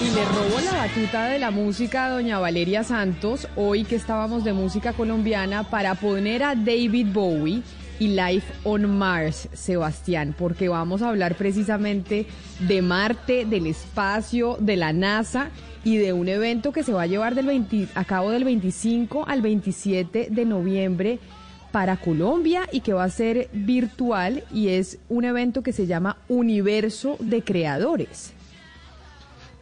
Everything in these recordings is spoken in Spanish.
Y le robo la batuta de la música a doña Valeria Santos, hoy que estábamos de música colombiana, para poner a David Bowie y Life on Mars, Sebastián, porque vamos a hablar precisamente de Marte, del espacio, de la NASA y de un evento que se va a llevar del a cabo del 25 al 27 de noviembre para Colombia y que va a ser virtual y es un evento que se llama Universo de Creadores.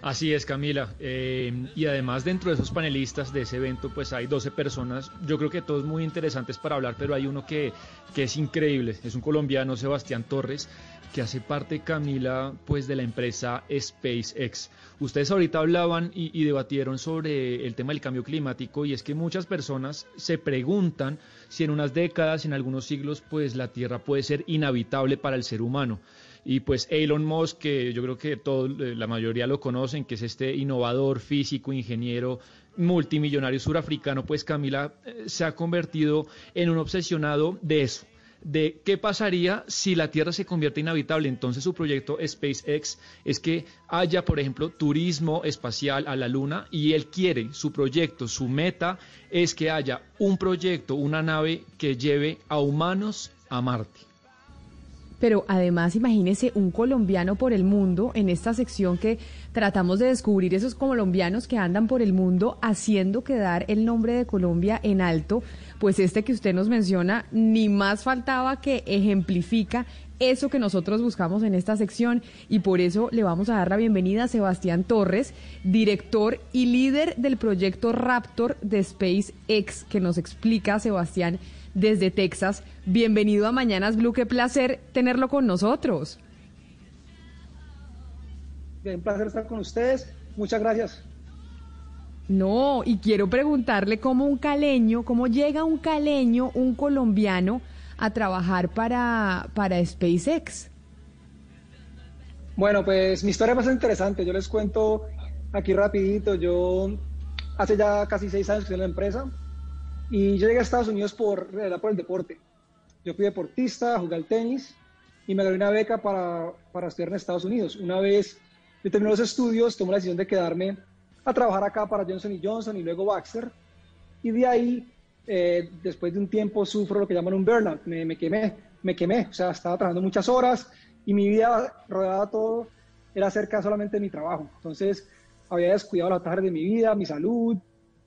Así es, Camila. Eh, y además dentro de esos panelistas de ese evento, pues hay 12 personas. Yo creo que todos muy interesantes para hablar, pero hay uno que, que es increíble. Es un colombiano, Sebastián Torres, que hace parte, Camila, pues de la empresa SpaceX. Ustedes ahorita hablaban y, y debatieron sobre el tema del cambio climático y es que muchas personas se preguntan si en unas décadas, en algunos siglos, pues la Tierra puede ser inhabitable para el ser humano. Y pues Elon Musk, que yo creo que todo, eh, la mayoría lo conocen, que es este innovador, físico, ingeniero, multimillonario surafricano, pues Camila eh, se ha convertido en un obsesionado de eso, de qué pasaría si la Tierra se convierte inhabitable. Entonces su proyecto SpaceX es que haya, por ejemplo, turismo espacial a la Luna y él quiere, su proyecto, su meta es que haya un proyecto, una nave que lleve a humanos a Marte. Pero además, imagínese un colombiano por el mundo en esta sección que tratamos de descubrir esos colombianos que andan por el mundo haciendo quedar el nombre de Colombia en alto. Pues este que usted nos menciona, ni más faltaba que ejemplifica eso que nosotros buscamos en esta sección y por eso le vamos a dar la bienvenida a Sebastián Torres, director y líder del proyecto Raptor de SpaceX, que nos explica, Sebastián, desde Texas. Bienvenido a Mañanas Blue, qué placer tenerlo con nosotros. Bien, un placer estar con ustedes. Muchas gracias. No, y quiero preguntarle cómo un caleño, cómo llega un caleño, un colombiano, a trabajar para, para SpaceX. Bueno, pues mi historia es más interesante. Yo les cuento aquí rapidito. Yo hace ya casi seis años que estoy en la empresa. Y yo llegué a Estados Unidos por, por el deporte. Yo fui deportista, jugué al tenis y me gané una beca para, para estudiar en Estados Unidos. Una vez yo terminé los estudios, tomé la decisión de quedarme a trabajar acá para Johnson Johnson y luego Baxter. Y de ahí, eh, después de un tiempo, sufro lo que llaman un burnout. Me, quemé, me quemé. O sea, estaba trabajando muchas horas y mi vida rodeada todo era cerca solamente de mi trabajo. Entonces, había descuidado la tarde de mi vida, mi salud,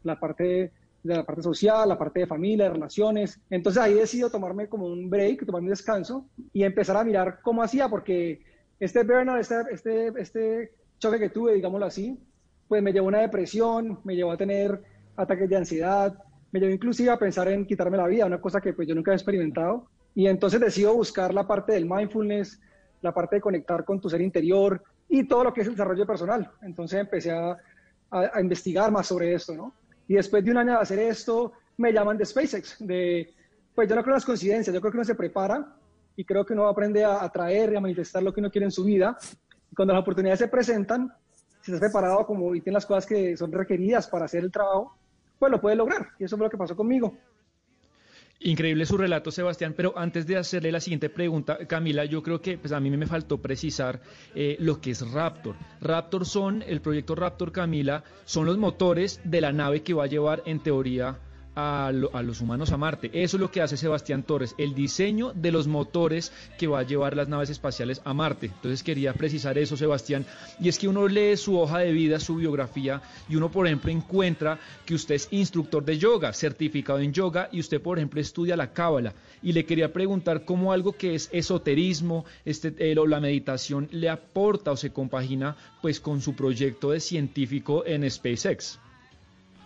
la parte de la parte social, la parte de familia, de relaciones. Entonces ahí decido tomarme como un break, tomarme un descanso y empezar a mirar cómo hacía, porque este burnout, este, este, este choque que tuve, digámoslo así, pues me llevó a una depresión, me llevó a tener ataques de ansiedad, me llevó inclusive a pensar en quitarme la vida, una cosa que pues yo nunca he experimentado. Y entonces decido buscar la parte del mindfulness, la parte de conectar con tu ser interior y todo lo que es el desarrollo personal. Entonces empecé a, a investigar más sobre esto, ¿no? Y después de un año de hacer esto, me llaman de SpaceX. De, pues yo no creo en las coincidencias, yo creo que uno se prepara y creo que uno aprende a atraer y a manifestar lo que uno quiere en su vida. Y cuando las oportunidades se presentan, si estás preparado como y tienes las cosas que son requeridas para hacer el trabajo, lo puedes lograr. Y eso fue lo que pasó conmigo. Increíble su relato, Sebastián, pero antes de hacerle la siguiente pregunta, Camila, yo creo que pues a mí me faltó precisar eh, lo que es Raptor. Raptor son, el proyecto Raptor, Camila, son los motores de la nave que va a llevar en teoría a, los humanos a Marte. Eso es lo que hace Sebastián Torres, el diseño de los motores que va a llevar las naves espaciales a Marte. Entonces quería precisar eso, Sebastián. Y es que uno lee su hoja de vida, su biografía, y uno, por ejemplo, encuentra que usted es instructor de yoga, certificado en yoga, y usted, por ejemplo, estudia la cábala. Y le quería preguntar cómo algo que es esoterismo, este, o la meditación, le aporta o se compagina pues con su proyecto de científico en SpaceX.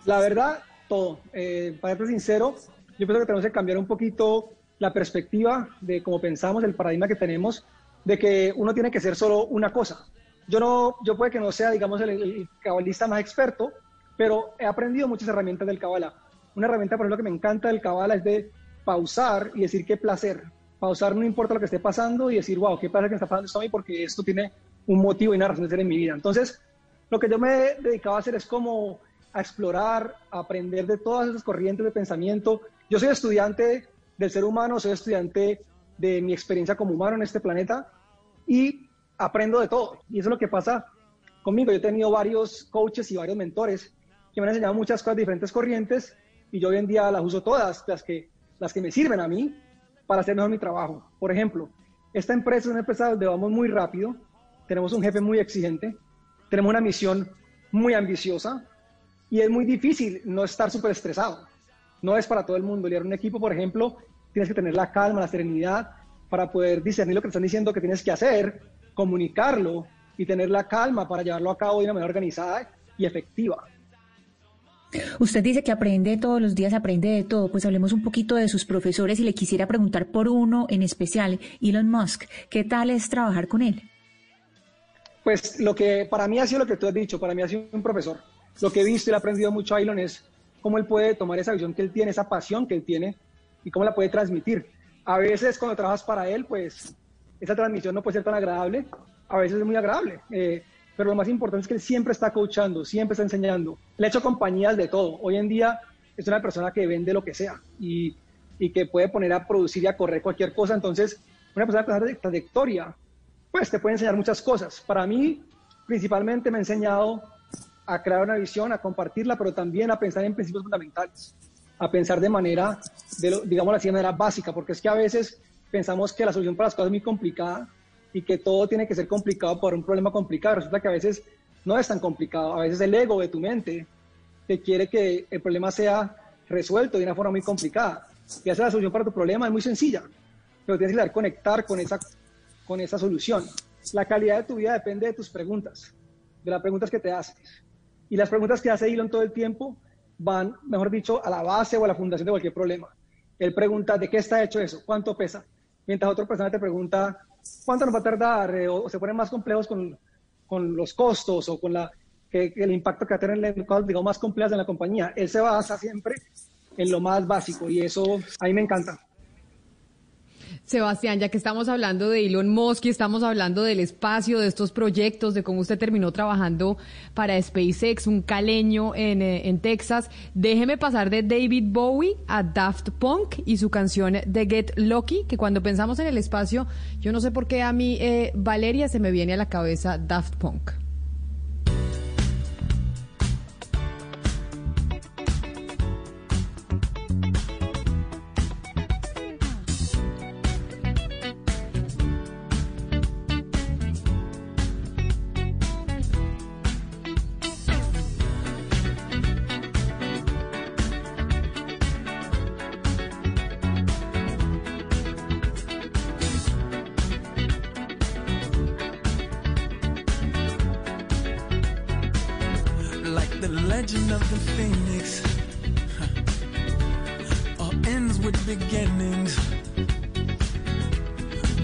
La verdad, todo. Eh, para ser sincero, yo pienso que tenemos que cambiar un poquito la perspectiva de cómo pensamos, el paradigma que tenemos, de que uno tiene que ser solo una cosa. Yo no, yo puede que no sea, digamos, el, cabalista más experto, pero he aprendido muchas herramientas del cabala. Una herramienta, por ejemplo, que me encanta del cabala es de pausar y decir qué placer. Pausar no importa lo que esté pasando y decir, wow, qué placer que está pasando esto a mí porque esto tiene un motivo y una razón de ser en mi vida. Entonces, lo que yo me he dedicado a hacer es como a explorar, a aprender de todas esas corrientes de pensamiento. Yo soy estudiante del ser humano, soy estudiante de mi experiencia como humano en este planeta y aprendo de todo. Y eso es lo que pasa conmigo. Yo he tenido varios coaches y varios mentores que me han enseñado muchas cosas, diferentes corrientes, y yo hoy en día las uso todas, las que, las que me sirven a mí para hacer mejor mi trabajo. Por ejemplo, esta empresa es una empresa donde vamos muy rápido, tenemos un jefe muy exigente, tenemos una misión muy ambiciosa y es muy difícil no estar súper estresado. No es para todo el mundo. Liderar un equipo, por ejemplo, tienes que tener la calma, la serenidad para poder discernir lo que te están diciendo que tienes que hacer, comunicarlo y tener la calma para llevarlo a cabo de una manera organizada y efectiva. Usted dice que aprende todos los días, aprende de todo. Pues hablemos un poquito de sus profesores y le quisiera preguntar por uno en especial, Elon Musk. ¿Qué tal es trabajar con él? Pues lo que para mí ha sido lo que tú has dicho, para mí ha sido un profesor. Lo que he visto y he aprendido mucho a Elon es cómo él puede tomar esa visión que él tiene, esa pasión que él tiene y cómo la puede transmitir. A veces cuando trabajas para él, pues esa transmisión no puede ser tan agradable, a veces es muy agradable. Eh, pero lo más importante es que él siempre está coachando, siempre está enseñando. Le ha hecho compañías de todo. Hoy en día es una persona que vende lo que sea y, y que puede poner a producir y a correr cualquier cosa. Entonces, una persona esa trayectoria, pues te puede enseñar muchas cosas. Para mí, principalmente me ha enseñado a crear una visión, a compartirla, pero también a pensar en principios fundamentales, a pensar de manera, de digamos así, de manera básica, porque es que a veces pensamos que la solución para las cosas es muy complicada y que todo tiene que ser complicado por un problema complicado. Resulta que a veces no es tan complicado, a veces el ego de tu mente te quiere que el problema sea resuelto de una forma muy complicada. Y hacer la solución para tu problema es muy sencilla, pero tienes que saber conectar con esa, con esa solución. La calidad de tu vida depende de tus preguntas, de las preguntas que te haces. Y las preguntas que hace Elon todo el tiempo van, mejor dicho, a la base o a la fundación de cualquier problema. Él pregunta, ¿de qué está hecho eso? ¿Cuánto pesa? Mientras otra persona te pregunta, ¿cuánto nos va a tardar? Eh, o se ponen más complejos con, con los costos o con la, que, el impacto que va a tener cosas, digamos, más complejas en la compañía. Él se basa siempre en lo más básico y eso a mí me encanta. Sebastián, ya que estamos hablando de Elon Musk y estamos hablando del espacio, de estos proyectos, de cómo usted terminó trabajando para SpaceX, un caleño en, eh, Texas, déjeme pasar de David Bowie a Daft Punk y su canción de Get Lucky, que cuando pensamos en el espacio, yo no sé por qué a mí, eh, Valeria, se me viene a la cabeza Daft Punk.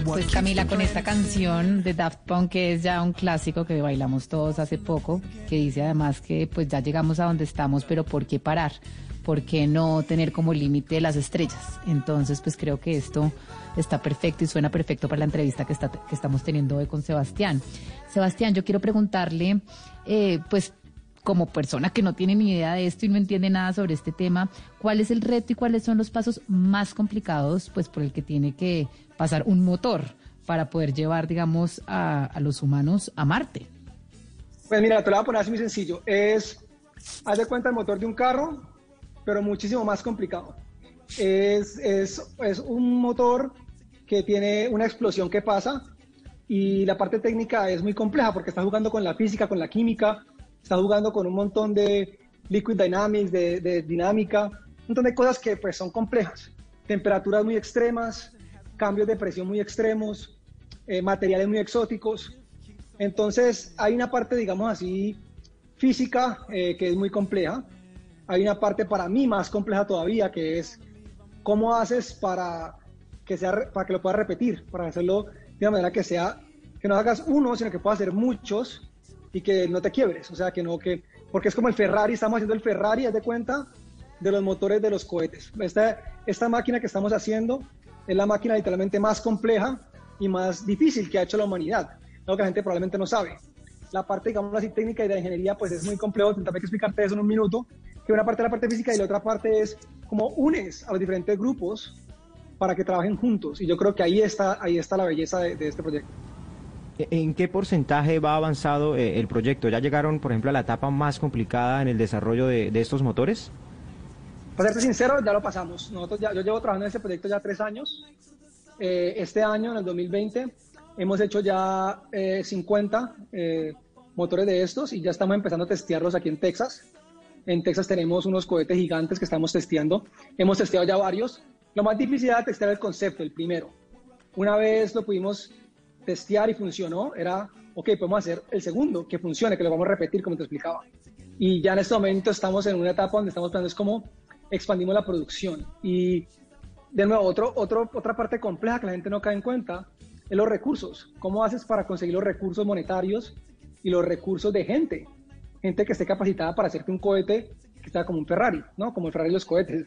Pues Camila, con esta canción de Daft Punk, que es ya un clásico que bailamos todos hace poco, que dice además que pues ya llegamos a donde estamos, pero ¿por qué parar? ¿Por qué no tener como límite las estrellas? Entonces, pues creo que esto está perfecto y suena perfecto para la entrevista que, está, que estamos teniendo hoy con Sebastián. Sebastián, yo quiero preguntarle, eh, pues como persona que no tiene ni idea de esto y no entiende nada sobre este tema, ¿cuál es el reto y cuáles son los pasos más complicados pues por el que tiene que pasar un motor para poder llevar, digamos, a, los humanos a Marte? Pues mira, te lo voy a poner así muy sencillo. Es, haz de cuenta el motor de un carro, pero muchísimo más complicado. Es, es, es un motor que tiene una explosión que pasa y la parte técnica es muy compleja porque está jugando con la física, con la química, está jugando con un montón de liquid dynamics, de, dinámica, un montón de cosas que pues son complejas. Temperaturas muy extremas, cambios de presión muy extremos, eh, materiales muy exóticos. Entonces hay una parte, digamos así, física eh, que es muy compleja. Hay una parte para mí más compleja todavía que es cómo haces para que, sea, para que lo puedas repetir, para hacerlo de una manera que sea, que no hagas uno, sino que puedas hacer muchos y que no te quiebres, o sea, que no, que, porque es como el Ferrari, estamos haciendo el Ferrari, haz de cuenta, de los motores de los cohetes. Esta, esta máquina que estamos haciendo es la máquina literalmente más compleja y más difícil que ha hecho la humanidad, lo que la gente probablemente no sabe. La parte, digamos así, técnica y de ingeniería, pues es muy complejo, que explicarte eso en un minuto, que una parte es la parte física y la otra parte es cómo unes a los diferentes grupos para que trabajen juntos. Y yo creo que ahí está, ahí está la belleza de este proyecto. ¿En qué porcentaje va avanzado eh, el proyecto? ¿Ya llegaron, por ejemplo, a la etapa más complicada en el desarrollo de, estos motores? Para serte sincero, ya lo pasamos. Nosotros ya, yo llevo trabajando en este proyecto ya tres años. Eh, este año, en el 2020, hemos hecho ya 50 eh, motores de estos y ya estamos empezando a testearlos aquí en Texas. En Texas tenemos unos cohetes gigantes que estamos testeando. Hemos testeado ya varios. Lo más difícil era testear el concepto, el primero. Una vez lo pudimos testear y funcionó, era, ok, podemos hacer el segundo, que funcione, que lo vamos a repetir como te explicaba. Y ya en este momento estamos en una etapa donde estamos pensando es cómo expandimos la producción. Y de nuevo, otro, otro, otra parte compleja que la gente no cae en cuenta es los recursos. ¿Cómo haces para conseguir los recursos monetarios y los recursos de gente? Gente que esté capacitada para hacerte un cohete que sea como un Ferrari, ¿no? Como el Ferrari y los cohetes.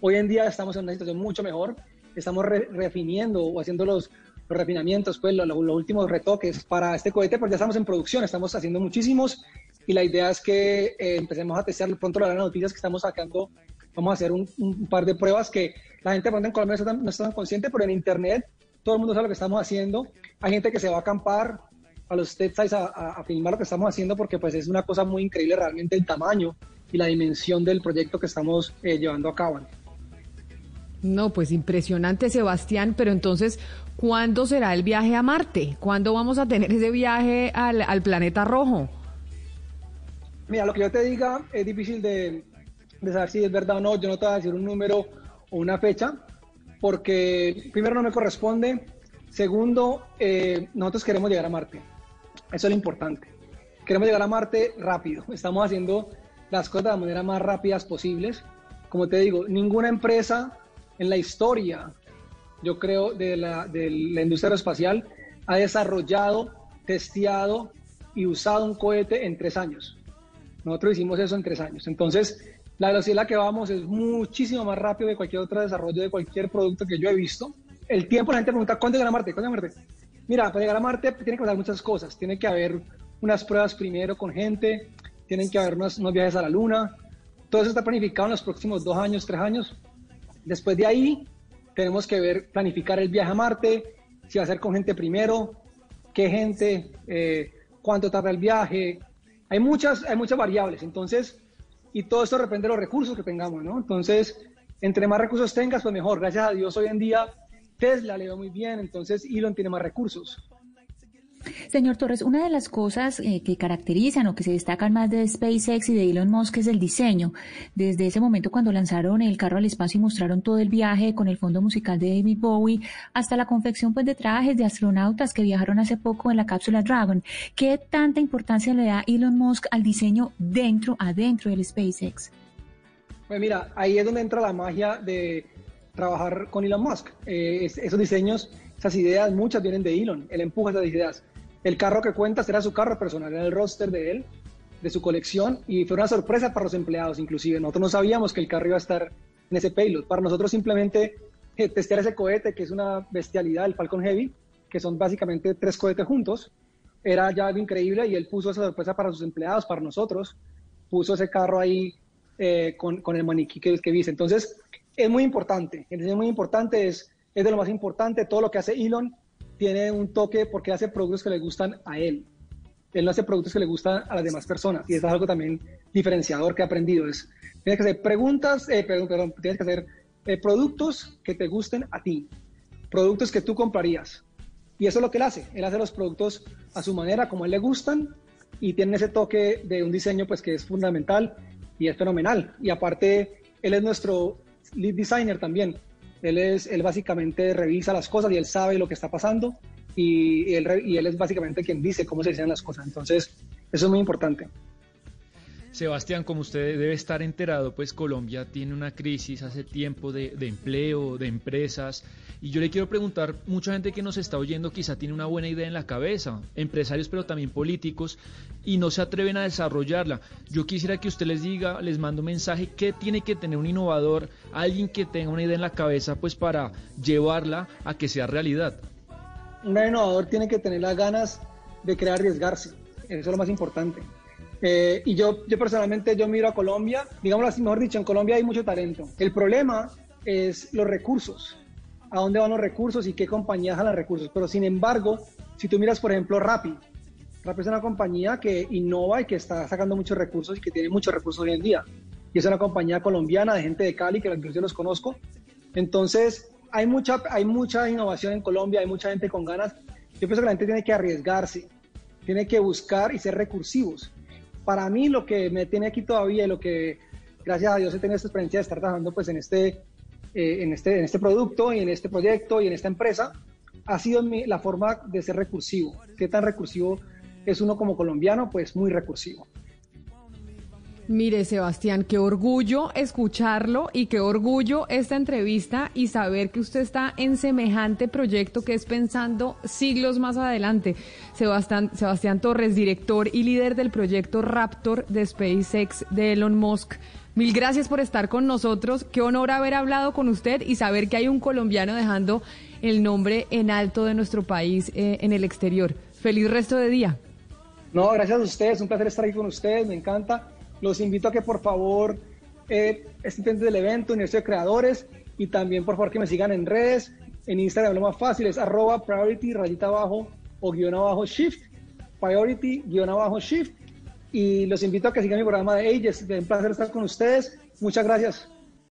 Hoy en día estamos en una situación mucho mejor. Estamos refiniendo o haciendo los, los refinamientos, pues los, últimos retoques para este cohete, pues ya estamos en producción, estamos haciendo muchísimos y la idea es que eh, empecemos a testear, pronto las noticias que estamos sacando, vamos a hacer un, par de pruebas que la gente en Colombia no está, no está tan consciente, pero en internet todo el mundo sabe lo que estamos haciendo, hay gente que se va a acampar a los TED a, a, filmar lo que estamos haciendo porque pues es una cosa muy increíble realmente el tamaño y la dimensión del proyecto que estamos eh, llevando a cabo. No, pues impresionante, Sebastián, pero entonces, ¿cuándo será el viaje a Marte? ¿Cuándo vamos a tener ese viaje al, planeta rojo? Mira, lo que yo te diga es difícil de, saber si es verdad o no. Yo no te voy a decir un número o una fecha, porque primero no me corresponde. Segundo, eh, nosotros queremos llegar a Marte. Eso es lo importante. Queremos llegar a Marte rápido. Estamos haciendo las cosas de la manera más rápidas posibles. Como te digo, ninguna empresa en la historia, yo creo, de la, de la industria aeroespacial ha desarrollado, testeado y usado un cohete en tres años. Nosotros hicimos eso en tres años. Entonces, la velocidad a la que vamos es muchísimo más rápido de cualquier otro desarrollo de cualquier producto que yo he visto. El tiempo, la gente pregunta, ¿cuándo llegar a Marte? ¿Cuándo llegar a Marte? Mira, para llegar a Marte tiene que pasar muchas cosas. Tiene que haber unas pruebas primero con gente, tienen que haber unos, unos viajes a la Luna. Todo eso está planificado en los próximos dos años, tres años. Después de ahí, tenemos que ver, planificar el viaje a Marte, si va a ser con gente primero, qué gente, eh, cuánto tarda el viaje. Hay muchas, hay muchas variables, entonces, y todo esto depende de los recursos que tengamos, ¿no? Entonces, entre más recursos tengas, pues mejor. Gracias a Dios, hoy en día Tesla le va muy bien, entonces Elon tiene más recursos. Señor Torres, una de las cosas eh, que caracterizan o que se destacan más de SpaceX y de Elon Musk es el diseño. Desde ese momento cuando lanzaron el carro al espacio y mostraron todo el viaje con el fondo musical de David Bowie, hasta la confección pues de trajes de astronautas que viajaron hace poco en la cápsula Dragon. ¿Qué tanta importancia le da Elon Musk al diseño dentro, adentro del SpaceX? Pues mira, ahí es donde entra la magia de trabajar con Elon Musk. Eh, esos diseños, esas ideas, muchas vienen de Elon. Él empuja esas ideas. El carro que cuentas era su carro personal, era el roster de él, de su colección, y fue una sorpresa para los empleados, inclusive. Nosotros no sabíamos que el carro iba a estar en ese payload. Para nosotros simplemente eh, testear ese cohete, que es una bestialidad, el Falcon Heavy, que son básicamente tres cohetes juntos, era ya algo increíble y él puso esa sorpresa para sus empleados, para nosotros, puso ese carro ahí eh, con, con, el maniquí que, que viste. Entonces, es muy importante, es muy importante, es, es de lo más importante, todo lo que hace Elon tiene un toque porque hace productos que le gustan a él. Él no hace productos que le gustan a las demás personas. Y eso es algo también diferenciador que he aprendido. Es, tienes que hacer preguntas, eh, perdón, tienes que hacer eh, productos que te gusten a ti. Productos que tú comprarías. Y eso es lo que él hace. Él hace los productos a su manera, como a él le gustan, y tiene ese toque de un diseño pues que es fundamental y es fenomenal. Y aparte, él es nuestro lead designer también. Él, es, él básicamente revisa las cosas y él sabe lo que está pasando y, él, y él es básicamente quien dice cómo se hacen las cosas. Entonces, eso es muy importante. Sebastián, como usted debe estar enterado, pues Colombia tiene una crisis hace tiempo de, empleo, de empresas. Y yo le quiero preguntar, mucha gente que nos está oyendo quizá tiene una buena idea en la cabeza, empresarios pero también políticos, y no se atreven a desarrollarla. Yo quisiera que usted les diga, les mando un mensaje, ¿qué tiene que tener un innovador, alguien que tenga una idea en la cabeza, pues para llevarla a que sea realidad? Un innovador tiene que tener las ganas de crear arriesgarse, eso es lo más importante eh, y yo, yo personalmente, yo miro a Colombia, digámoslo así, mejor dicho, en Colombia hay mucho talento. El problema es los recursos. a dónde van los recursos y qué compañías jalan recursos. Pero sin embargo, si tú miras, por ejemplo, Rappi, Rappi es una compañía que innova y que está sacando muchos recursos y que tiene muchos recursos hoy en día. Y es una compañía colombiana de gente de Cali, que yo los conozco. Entonces, hay mucha, hay mucha innovación en Colombia, hay mucha gente con ganas. Yo pienso que la gente tiene que arriesgarse, tiene que buscar y ser recursivos. Para mí, lo que me tiene aquí todavía y lo que, gracias a Dios, he tenido esta experiencia de estar trabajando pues, en, este, eh, en, este, en este producto y en este proyecto y en esta empresa, ha sido la forma de ser recursivo. ¿Qué tan recursivo es uno como colombiano? Pues muy recursivo. Mire, Sebastián, qué orgullo escucharlo y qué orgullo esta entrevista y saber que usted está en semejante proyecto que es pensando siglos más adelante. Sebastián, Sebastián Torres, director y líder del proyecto Raptor de SpaceX de Elon Musk. Mil gracias por estar con nosotros. Qué honor haber hablado con usted y saber que hay un colombiano dejando el nombre en alto de nuestro país eh, en el exterior. Feliz resto de día. No, gracias a ustedes. Un placer estar aquí con ustedes. Me encanta los invito a que por favor eh, estén del evento, Universidad de Creadores, y también por favor que me sigan en redes. En Instagram lo más fácil es arroba priority rayita abajo o guion abajo shift, priority guion abajo shift. Y los invito a que sigan mi programa de Ages. Es un placer estar con ustedes. Muchas gracias.